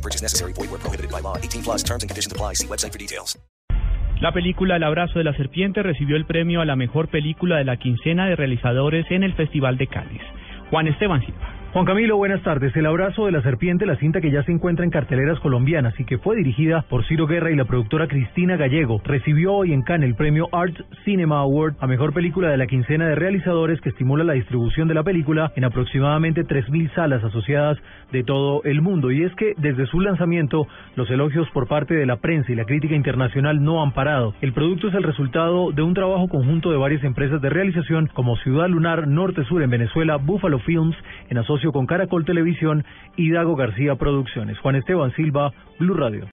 No purchase necessary. Void where prohibited by law. 18 plus terms and conditions apply. See website for details. La película El abrazo de la serpiente recibió el premio a la mejor película de la quincena de realizadores en el Festival de Cannes. Juan Esteban Silva. Juan Camilo, buenas tardes. El abrazo de la serpiente, la cinta que ya se encuentra en carteleras colombianas y que fue dirigida por Ciro Guerra y la productora Cristina Gallego, recibió hoy en Cannes el premio Arts Cinema Award a mejor película de la quincena de realizadores que estimula la distribución de la película en aproximadamente 3.000 salas asociadas de todo el mundo. Y es que desde su lanzamiento, los elogios por parte de la prensa y la crítica internacional no han parado. El producto es el resultado de un trabajo conjunto de varias empresas de realización como Ciudad Lunar Norte Sur en Venezuela, Buffalo Films en asociación con Caracol Televisión y Dago García Producciones. Juan Esteban Silva, Blue Radio.